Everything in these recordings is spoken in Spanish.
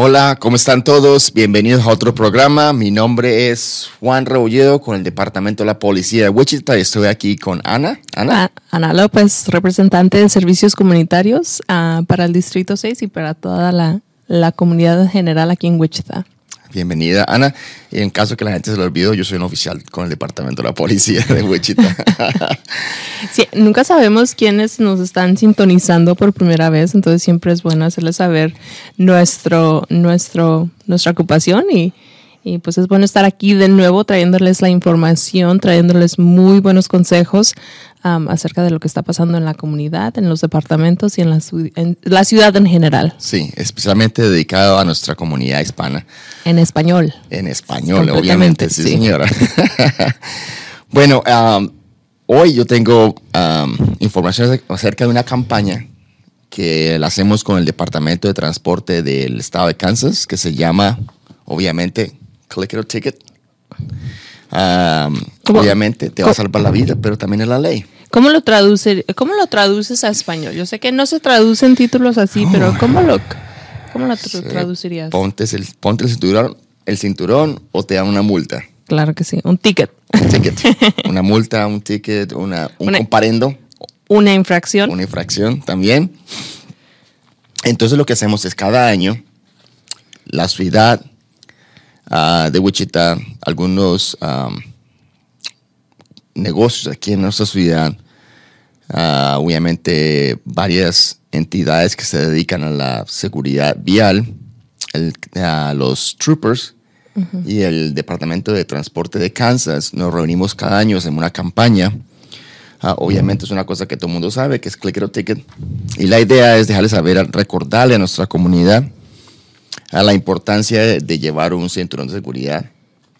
Hola, ¿cómo están todos? Bienvenidos a otro programa. Mi nombre es Juan Rebolledo con el Departamento de la Policía de Wichita y estoy aquí con Ana. Ana, Ah, Ana López, representante de servicios comunitarios ah, para el Distrito 6 y para toda la, la comunidad en general aquí en Wichita. Bienvenida Ana. En caso que la gente se lo olvidó, yo soy un oficial con el Departamento de la Policía de Wichita. Sí, nunca sabemos quiénes nos están sintonizando por primera vez, entonces siempre es bueno hacerles saber nuestro, nuestro, nuestra ocupación y, y pues es bueno estar aquí de nuevo trayéndoles la información, trayéndoles muy buenos consejos acerca de lo que está pasando en la comunidad, en los departamentos y en la, en la ciudad en general, sí, especialmente dedicado a nuestra comunidad hispana. en español. En español, obviamente, sí, sí. señora. bueno, um, hoy yo tengo um, información acerca de una campaña que la hacemos con el Departamento de Transporte del Estado de Kansas, que se llama, obviamente, Click It or Ticket. Um, obviamente te va a salvar la vida, pero también es la ley. ¿Cómo lo, traduce, ¿Cómo lo traduces a español? Yo sé que no se traducen títulos así, pero ¿cómo lo, cómo lo tra- traducirías? Ponte el, ponte el cinturón, el cinturón o te dan una multa. Claro que sí, un ticket, Un ticket. una multa, un ticket, una, un Una- comparendo. una infracción. una infracción también. Entonces lo que hacemos es cada año la ciudad ah, de Wichita, algunos am, negocios aquí en nuestra ciudad, ah, obviamente varias entidades que se dedican a la seguridad vial, el- los troopers y el Departamento de Transporte de Kansas, nos reunimos cada año en una campaña. Ah, obviamente es una cosa que todo el mundo sabe, que es Click It or Ticket. Y la idea es dejarles saber, recordarle a nuestra comunidad a la importancia de, llevar un cinturón de seguridad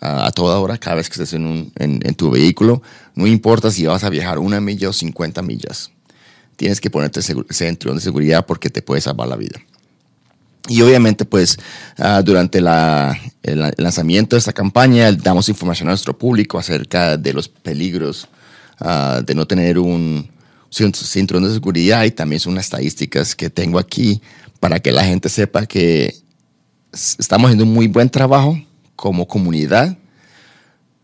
a toda hora, cada vez que estés en, un- en- tu vehículo. No importa si vas a viajar una milla o 50 millas. Tienes que ponerte cinturón de seguridad porque te puede salvar la vida. Y obviamente, pues, ah, durante la- el, lanzamiento de esta campaña, damos información a nuestro público acerca de los peligros ah, de no tener un cin- cinturón de seguridad y también son unas estadísticas que tengo aquí para que la gente sepa que estamos haciendo un muy buen trabajo como comunidad,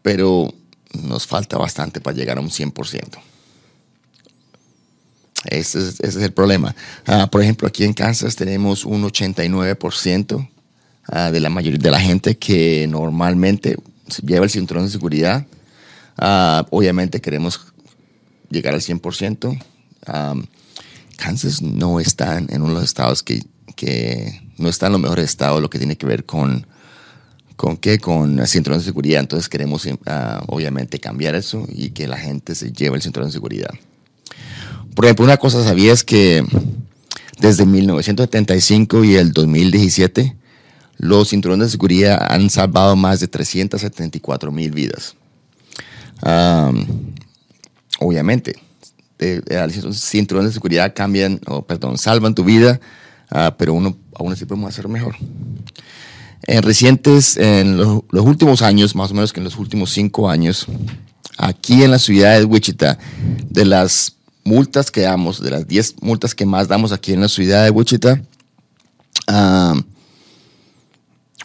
pero nos falta bastante para llegar a un 100%. Ese es, ese es el problema. Ah, por ejemplo, aquí en Kansas tenemos un 89% ah, de la mayoría de la gente que normalmente lleva el cinturón de seguridad. Ah, obviamente queremos llegar al 100%. Am, Kansas no está en uno de los estados que, que no está en los mejores estados, lo que tiene que ver con, con qué, con el cinturón de seguridad. Entonces queremos ah, obviamente cambiar eso y que la gente se lleve el cinturón de seguridad. Por ejemplo, una cosa sabías que desde 1975 y el 2017 los cinturones de seguridad han salvado más de 374 mil vidas. Am, obviamente, eh, eh, los cinturones de seguridad cambian, o perdón, salvan tu vida, ah, pero uno aún así podemos hacerlo mejor. En recientes, en los, los últimos años, más o menos que en los últimos cinco años, aquí en la ciudad de Wichita, de las multas que damos, de las 10 multas que más damos aquí en la ciudad de Wichita, ah,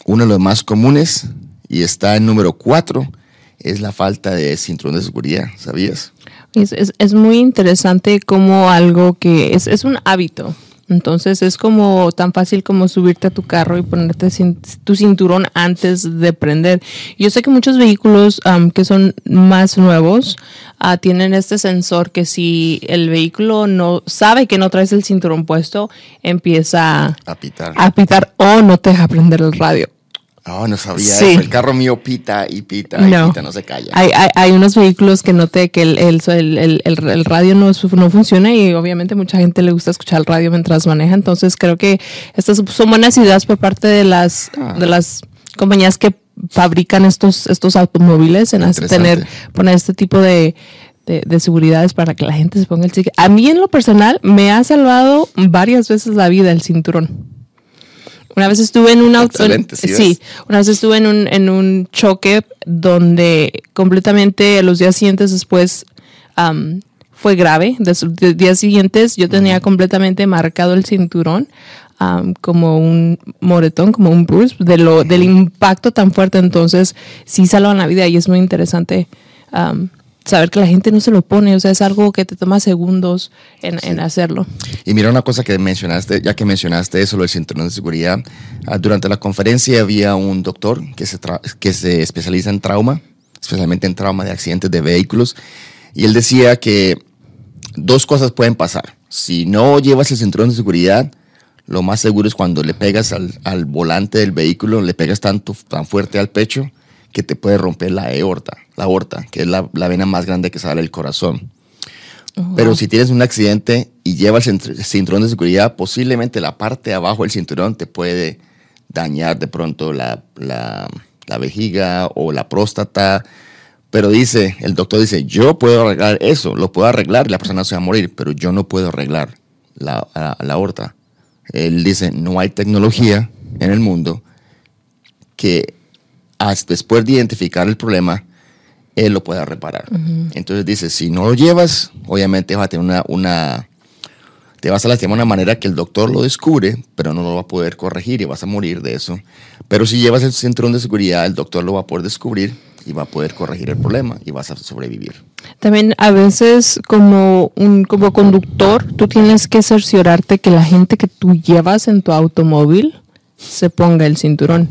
uno de los más comunes y está en número 4 es la falta de cinturón de seguridad, ¿sabías? Es, es- es muy interesante como algo que es, es un hábito. Entonces es como tan fácil como subirte a tu carro y ponerte tu cinturón antes de prender. Yo sé que muchos vehículos am, que son más nuevos ah, tienen este sensor que si el vehículo no sabe que no traes el cinturón puesto, empieza A pitar. a pitar o no te deja prender el radio. Oh, no sabía Sí. eso. El carro mío pita y pita y No. pita, no se calla. Hay, hay, hay unos vehículos que noté que el, el, el, el- radio no, no funciona y obviamente mucha gente le gusta escuchar el radio mientras maneja. Entonces creo que estas son buenas ideas por parte de las, Ah. de las compañías que fabrican estos, estos automóviles en hacer- tener, poner este tipo de, de, de seguridades para que la gente se ponga el ticket. A mí en lo personal me ha salvado varias veces la vida el cinturón. Una vez estuve en un auto. Sí una vez estuve en un, en un choque donde completamente los días siguientes después am, fue grave. De los días siguientes yo tenía completamente marcado el cinturón. um, como un moretón, como un bruise, de lo, del impacto tan fuerte. Entonces, sí salvan la vida y es muy interesante um, saber que la gente no se lo pone. O sea, es algo que te toma segundos en, en hacerlo. Y mira una cosa que mencionaste, ya que mencionaste eso, lo del cinturón de seguridad. ah, durante la conferencia había un doctor que se, que se especializa en trauma, especialmente en trauma de accidentes de vehículos. Y él decía que dos cosas pueden pasar. Si no llevas el cinturón de seguridad, lo más seguro es cuando le pegas al, al volante del vehículo, le pegas tanto, tan fuerte al pecho que te puede romper la aorta, la aorta, que es la, la vena más grande que sale del corazón. Pero si tienes un accidente y llevas el cint- cinturón de seguridad, posiblemente la parte de abajo del cinturón te puede dañar de pronto la, la- la vejiga o la próstata. Pero dice, el doctor dice, yo puedo arreglar eso, lo puedo arreglar y la persona se va a morir, pero yo no puedo arreglar la, la, la aorta. Él dice, no hay tecnología en el mundo que después de identificar el problema, él lo pueda reparar. Entonces dice, si no lo llevas, obviamente vas a tener una, una te vas a lastimar de una manera que el doctor lo descubre, pero no lo va a poder corregir y vas a morir de eso. Pero si llevas el cinturón de seguridad, el doctor lo va a poder descubrir y va a poder corregir el problema y vas a sobrevivir. También a veces como un como conductor, tú tienes que cerciorarte que la gente que tú llevas en tu automóvil se ponga el cinturón.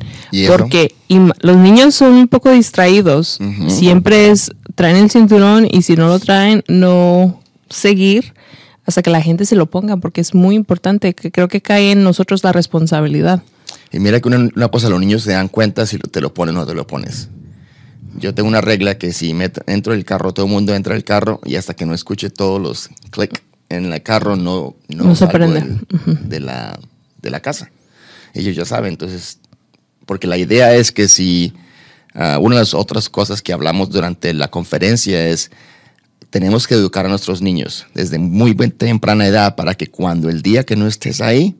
Porque los niños son un poco distraídos. Siempre es, traen el cinturón y si no lo traen, no seguir hasta que la gente se lo ponga, porque es muy importante, que creo que cae en nosotros la responsabilidad. Y mira que una, una cosa, los niños se dan cuenta si te lo pones o no te lo pones. Yo tengo una regla que si me entro del carro, todo el mundo entra al carro y hasta que no escuche todos los clic en el carro, no, no, No se salgo prende. del- de, la, de la casa. Ellos ya saben, entonces, porque la idea es que si ah, una de las otras cosas que hablamos durante la conferencia es tenemos que educar a nuestros niños desde muy temprana edad para que cuando el día que no estés ahí,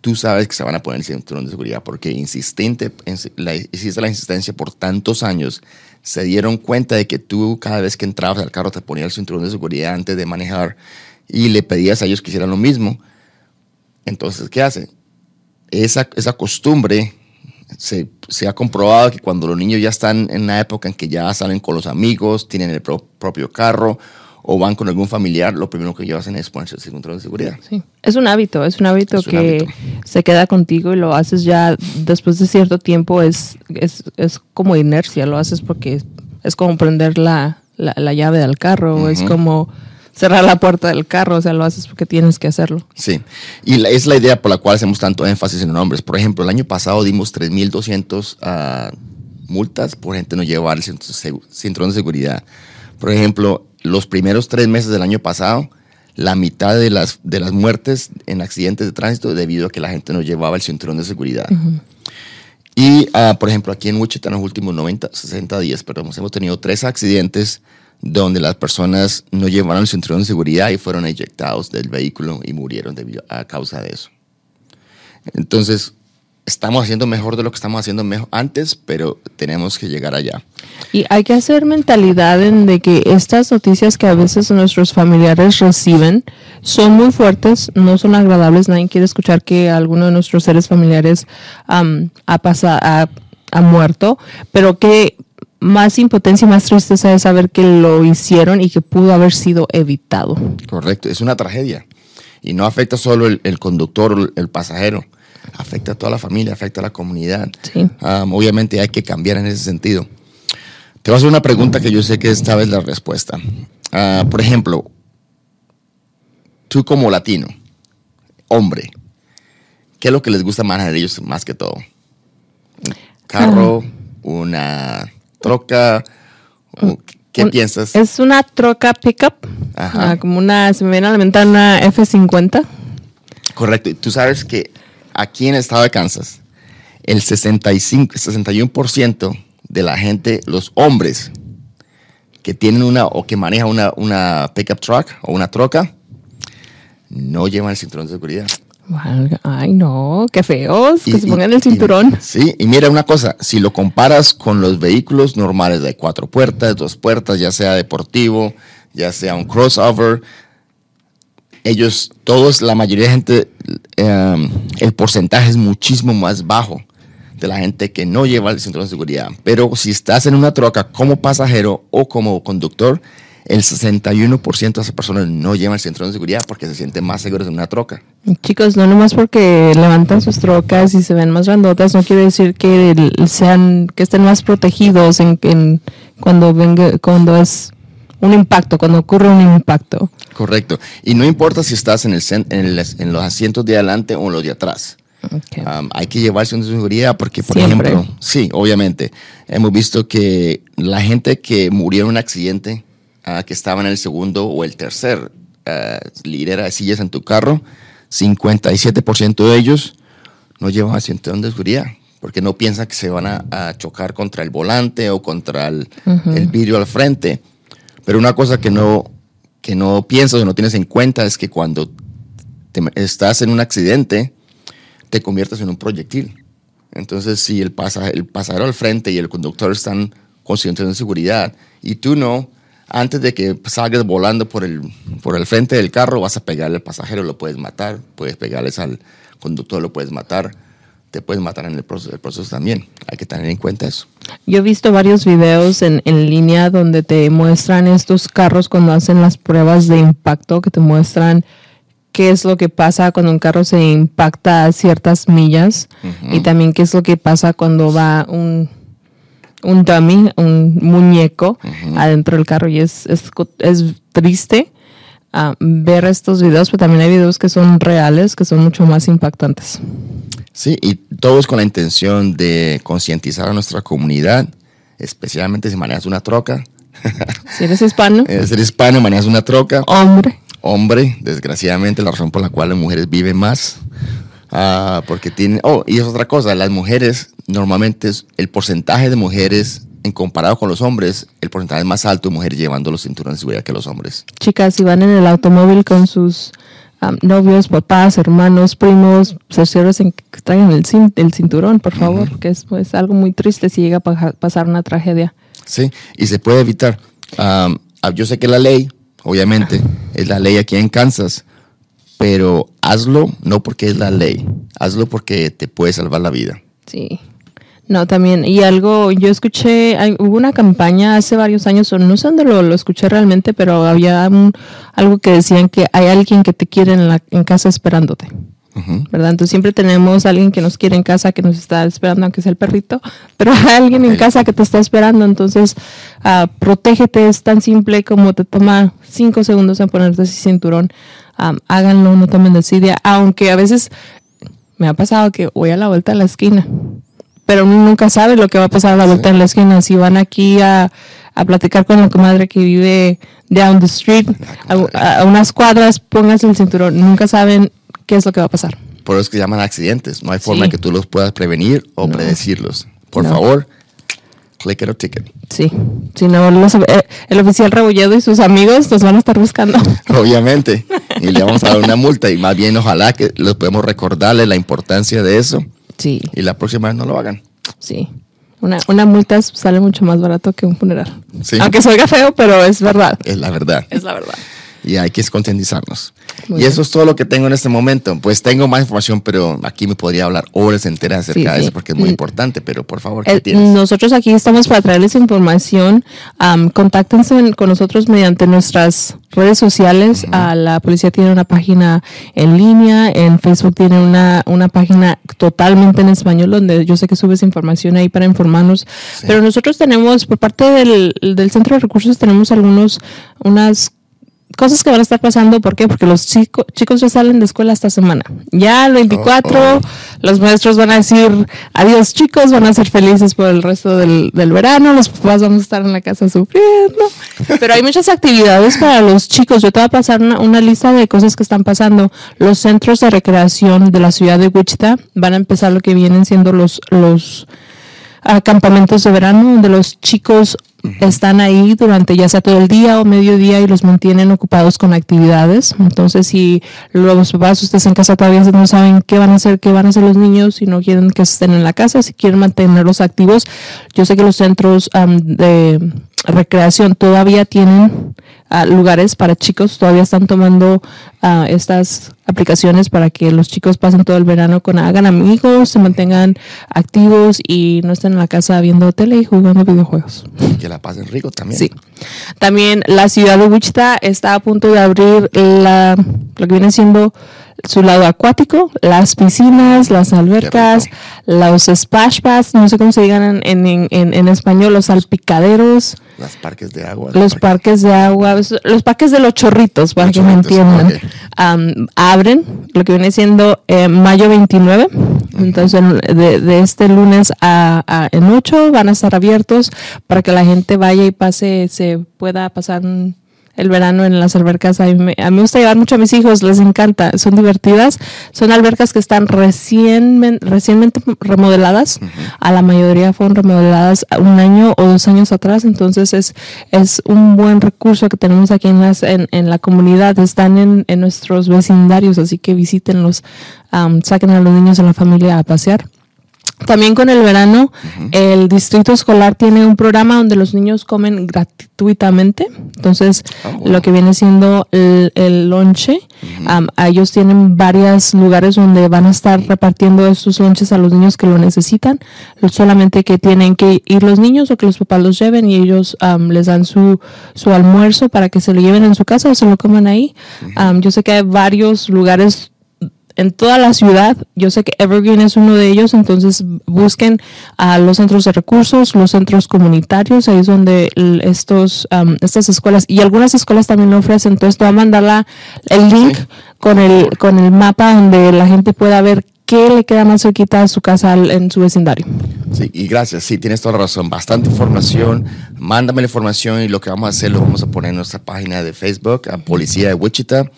tú sabes que se van a poner el cinturón de seguridad porque insistente, ins- la, hiciste la insistencia por tantos años, se dieron cuenta de que tú cada vez que entrabas al carro te ponías el cinturón de seguridad antes de manejar y le pedías a ellos que hicieran lo mismo. Entonces, ¿qué hace? Esa, esa costumbre se, se ha comprobado que cuando los niños ya están en la época en que ya salen con los amigos, tienen el pro- propio carro o van con algún familiar, lo primero que ellos hacen es ponerse el cinturón de seguridad. Sí. Es un hábito, es un hábito Es un que hábito. se queda contigo y lo haces ya después de cierto tiempo, es, es, es como inercia, lo haces porque es, es como prender la, la, la llave del carro, es como cerrar la puerta del carro, o sea, lo haces porque tienes que hacerlo. Sí, y la- es la idea por la cual hacemos tanto énfasis en los nombres. Por ejemplo, el año pasado dimos 3.200 ah, multas por gente no llevar el cinturón de seguridad. Por ejemplo, los primeros tres meses del año pasado, la mitad de las, de las muertes en accidentes de tránsito debido a que la gente no llevaba el cinturón de seguridad. Y, ah, por ejemplo, aquí en Wichita en los últimos 90, 60 días, perdón, hemos tenido tres accidentes donde las personas no llevaron el cinturón de seguridad y fueron eyectados del vehículo y murieron debido a causa de eso. Entonces, estamos haciendo mejor de lo que estamos haciendo mejor antes, pero tenemos que llegar allá. Y hay que hacer mentalidad en de que estas noticias que a veces nuestros familiares reciben son muy fuertes, no son agradables. Nadie quiere escuchar que alguno de nuestros seres familiares am, ha, pasa- ha, ha muerto, pero que más impotencia y más tristeza es saber que lo hicieron y que pudo haber sido evitado. Correcto, es una tragedia. Y no afecta solo el, el conductor el, pasajero, afecta a toda la familia, afecta a la comunidad. Sí. Um, obviamente hay que cambiar en ese sentido. Te voy a hacer una pregunta que yo sé que esta vez la respuesta. Ah, por ejemplo, tú como latino, hombre, ¿qué es lo que les gusta manejar a ellos más que todo? ¿Un carro? ¿Una troca? ¿O ¿Qué Un- piensas? Es una troca pickup, Ajá. ah, como una, se me viene a la mente una F50. Correcto. Y tú sabes que aquí en el estado de Kansas, el 65, 61% de la gente, los hombres que tienen una o que manejan una, una pickup truck o una troca, no llevan el cinturón de seguridad. Ay, no, qué feos, Y- que se y- pongan el y- cinturón. sí, y mira una cosa, si lo comparas con los vehículos normales de cuatro puertas, dos puertas, ya sea deportivo, ya sea un crossover, ellos, todos, la mayoría de gente, eh, el porcentaje es muchísimo más bajo de la gente que no lleva el cinturón de seguridad. Pero si estás en una troca como pasajero o como conductor, el 61% de esas personas no llevan el cinturón de seguridad porque se sienten más seguros en una troca. Chicos, no nomás porque levantan sus trocas y se ven más grandotas, no quiere decir que sean, que estén más protegidos en, en cuando venga, cuando es un impacto, cuando ocurre un impacto. Correcto. Y no importa si estás en, el, en, en los asientos de adelante o en los de atrás. Um, hay que llevarse una seguridad porque, por ejemplo, sí, obviamente, hemos visto que la gente que murió en un accidente, uh, que estaba en el segundo o el tercer uh, hilera de sillas en tu carro, 57% de ellos no llevan asiento de seguridad porque no piensan que se van a, chocar contra el volante o contra el, el, vidrio al frente. Pero una cosa que no, que no piensas o no tienes en cuenta es que cuando estás en un accidente, te conviertes en un proyectil. Entonces, si el, el pasajero al frente y el conductor están conscientes de seguridad y tú no, antes de que salgas volando por el, por el frente del carro, vas a pegarle al pasajero, lo puedes matar, puedes pegarles al conductor, lo puedes matar, te puedes matar en el proceso, el proceso también. Hay que tener en cuenta eso. Yo he visto varios videos en, en línea donde te muestran estos carros cuando hacen las pruebas de impacto, que te muestran qué es lo que pasa cuando un carro se impacta a ciertas millas y también qué es lo que pasa cuando va un, un dummy, un muñeco adentro del carro y es, es, triste ah, ver estos videos, pero también hay videos que son reales, que son mucho más impactantes. Sí, y todo es con la intención de concientizar a nuestra comunidad, especialmente si manejas una troca. Si eres hispano. si eres hispano, manejas una troca. Hombre hombre, desgraciadamente la razón por la cual las mujeres viven más. Ah, porque tienen, oh, y es otra cosa, las mujeres normalmente el porcentaje de mujeres en comparado con los hombres, el porcentaje es más alto de mujeres llevando los cinturones de seguridad que los hombres. Chicas, si van en el automóvil con sus novios, papás, hermanos, primos, cercioros que traigan el, el cinturón, por favor, que es pues, algo muy triste si llega a pasar una tragedia. Sí, y se puede evitar. yo sé que la ley obviamente, es la ley aquí en Kansas, pero hazlo no porque es la ley, hazlo porque te puede salvar la vida. Sí. No, también, y algo, yo escuché, hubo una campaña hace varios años, no sé dónde lo, escuché realmente, pero había algo que decían que hay alguien que te quiere en, la, en casa esperándote. ¿verdad? Entonces siempre tenemos a alguien que nos quiere en casa, que nos está esperando, aunque sea el perrito, pero hay alguien en casa que te está esperando, entonces uh, protégete, es tan simple como te toma cinco segundos en ponerte ese cinturón, háganlo, no tomen desidia, aunque a veces me ha pasado que voy a la vuelta de la esquina, pero uno nunca sabe lo que va a pasar a la vuelta de la esquina, si van aquí a, a platicar con la comadre que vive down the street, a, a unas cuadras, pónganse el cinturón, nunca saben qué es lo que va a pasar. Por eso es que llaman accidentes. No hay forma que tú los puedas prevenir o predecirlos. Por favor, click it or ticket. Sí, si no, eh, el oficial Rebollado y sus amigos nos van a estar buscando. Obviamente. Y le vamos a dar una multa. Y más bien, ojalá que los podemos recordarle la importancia de eso. Sí. Y la próxima vez no lo hagan. Sí. Una, una multa sale mucho más barato que un funeral. Sí. Aunque suena feo, pero es verdad. Es la verdad. Es la verdad y hay que concientizarnos. y eso es todo lo que tengo en este momento. Pues tengo más información, pero aquí me podría hablar horas enteras acerca de eso porque es muy mm. importante, pero por favor, ¿qué tienes? Nosotros aquí estamos para traerles información. contáctense con nosotros mediante nuestras redes sociales. la policía tiene una página en línea, en Facebook tiene una, una página totalmente en español donde yo sé que subes información ahí para informarnos. Pero nosotros tenemos, por parte del, del Centro de Recursos, tenemos algunos, unas cosas que van a estar pasando. ¿Por qué? Porque los chicos chicos ya salen de escuela esta semana. Ya el 24, los maestros van a decir adiós chicos, van a ser felices por el resto del, del, verano, los papás van a estar en la casa sufriendo. Pero hay muchas actividades para los chicos. Yo te voy a pasar una, una lista de cosas que están pasando. Los centros de recreación de la ciudad de Wichita van a empezar lo que vienen siendo los, los a campamentos de verano donde los chicos están ahí durante ya sea todo el día o mediodía y los mantienen ocupados con actividades. Entonces, si los papás, ustedes en casa todavía no saben qué van a hacer, qué van a hacer los niños, si no quieren que estén en la casa, si quieren mantenerlos activos, yo sé que los centros de recreación todavía tienen ah, lugares para chicos todavía están tomando ah, estas aplicaciones para que los chicos pasen todo el verano con hagan amigos, se mantengan activos y no estén en la casa viendo tele y jugando videojuegos. Que la pasen rico también. Sí. También la ciudad de Wichita está a punto de abrir la, lo que viene siendo su lado acuático, las piscinas, las albercas, los splash pads, no sé cómo se digan en, en, en, en español, los salpicaderos. Los parques de agua. Los parques de agua, los parques de los chorritos, para Los que me entiendan. Am, abren lo que viene siendo eh, mayo 29. Entonces, de, de este lunes a, a- en 8 van a estar abiertos para que la gente vaya y pase, se pueda pasar un- el verano en las albercas. A mí, me, a mí me gusta llevar mucho a mis hijos, les encanta, son divertidas. Son albercas que están recién, recientemente remodeladas. A la mayoría fueron remodeladas un año o dos años atrás. Entonces es, es un buen recurso que tenemos aquí en, las, en, en la comunidad. Están en, en nuestros vecindarios, así que visítenlos, am, saquen a los niños de la familia a pasear. También con el verano, el distrito escolar tiene un programa donde los niños comen gratuitamente. Entonces, Oh, wow. lo que viene siendo el, el lonche, a ellos tienen varios lugares donde van a estar repartiendo estos lonches a los niños que lo necesitan. Solamente que tienen que ir los niños o que los papás los lleven y ellos am, les dan su, su almuerzo para que se lo lleven en su casa o se lo coman ahí. Am, yo sé que hay varios lugares en toda la ciudad. Yo sé que Evergreen es uno de ellos, entonces busquen a los centros de recursos, los centros comunitarios, ahí es donde estos, estas escuelas y algunas escuelas también lo ofrecen. Entonces te voy a mandar la- el link Sí. con el, con el mapa donde la gente pueda ver qué le queda más cerquita a su casa en su vecindario. Sí, y gracias, sí, tienes toda la razón. Bastante información. Mándame la información y lo que vamos a hacer lo vamos a poner en nuestra página de Facebook, a Policía de Wichita.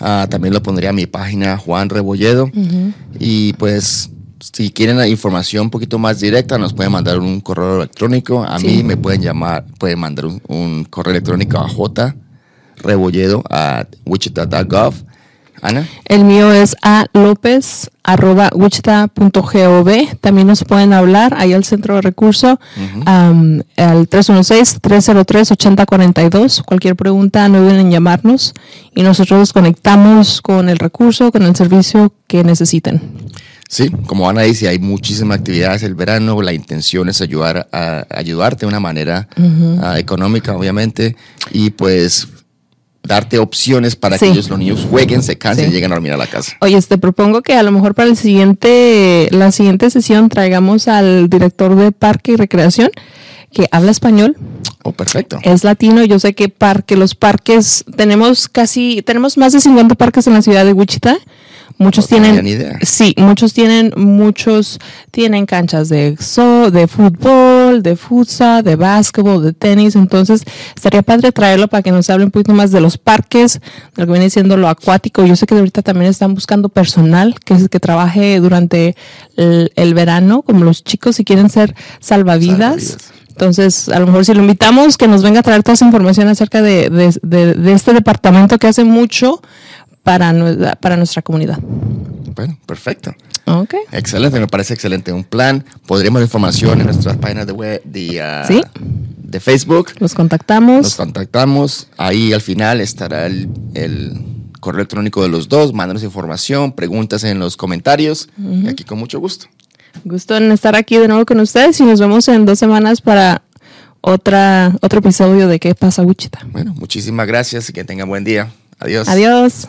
Ah, también lo pondría a mi página Juan Rebolledo. Y pues, si quieren la información un poquito más directa, nos pueden mandar un correo electrónico. A Sí. mí me pueden llamar, pueden mandar un, un correo electrónico a J Rebolledo a wichita.gov. Ana. El mío es a lópez arroba wichita.gov. También nos pueden hablar ahí al centro de recurso al 316-303-8042. Cualquier pregunta no duden en llamarnos y nosotros los conectamos con el recurso, con el servicio que necesiten. Sí, como Ana dice, hay muchísimas actividades el verano. La intención es ayudar a, ayudarte de una manera ah, económica, obviamente, y pues darte opciones para Sí. que ellos, los niños jueguen, se cansen Sí. y lleguen a dormir a la casa. Oye, te propongo que a lo mejor para el siguiente, la siguiente sesión traigamos al director de Parque y Recreación que habla español Oh, perfecto. es latino. Yo sé que parque, los parques, tenemos casi, tenemos más de 50 parques en la ciudad de Wichita. Muchos No tienen, idea. sí, muchos tienen, muchos tienen canchas de so, de fútbol, de futsal, de básquetbol, de tenis. Entonces, estaría padre traerlo para que nos hable un poquito más de los parques, de lo que viene siendo lo acuático. Yo sé que ahorita también están buscando personal que, que trabaje durante el, el verano, como los chicos si quieren ser salvavidas. Salvavidas. Entonces, a lo mejor si lo invitamos, que nos venga a traer toda esa información acerca de, de- de- de este departamento que hace mucho para, nue- para nuestra comunidad. Bueno, perfecto. Ok. Excelente, me parece excelente. Un plan. Podremos información en nuestras páginas de web, de, ah, Sí. de Facebook. Los contactamos. Nos contactamos. Ahí al final estará el, el correo electrónico de los dos. Mándanos información, preguntas en los comentarios. Y aquí con mucho gusto. Gusto en estar aquí de nuevo con ustedes y nos vemos en dos semanas para otra, otro episodio de ¿Qué pasa, Wichita? Bueno, muchísimas gracias y que tengan buen día. Adiós. Adiós.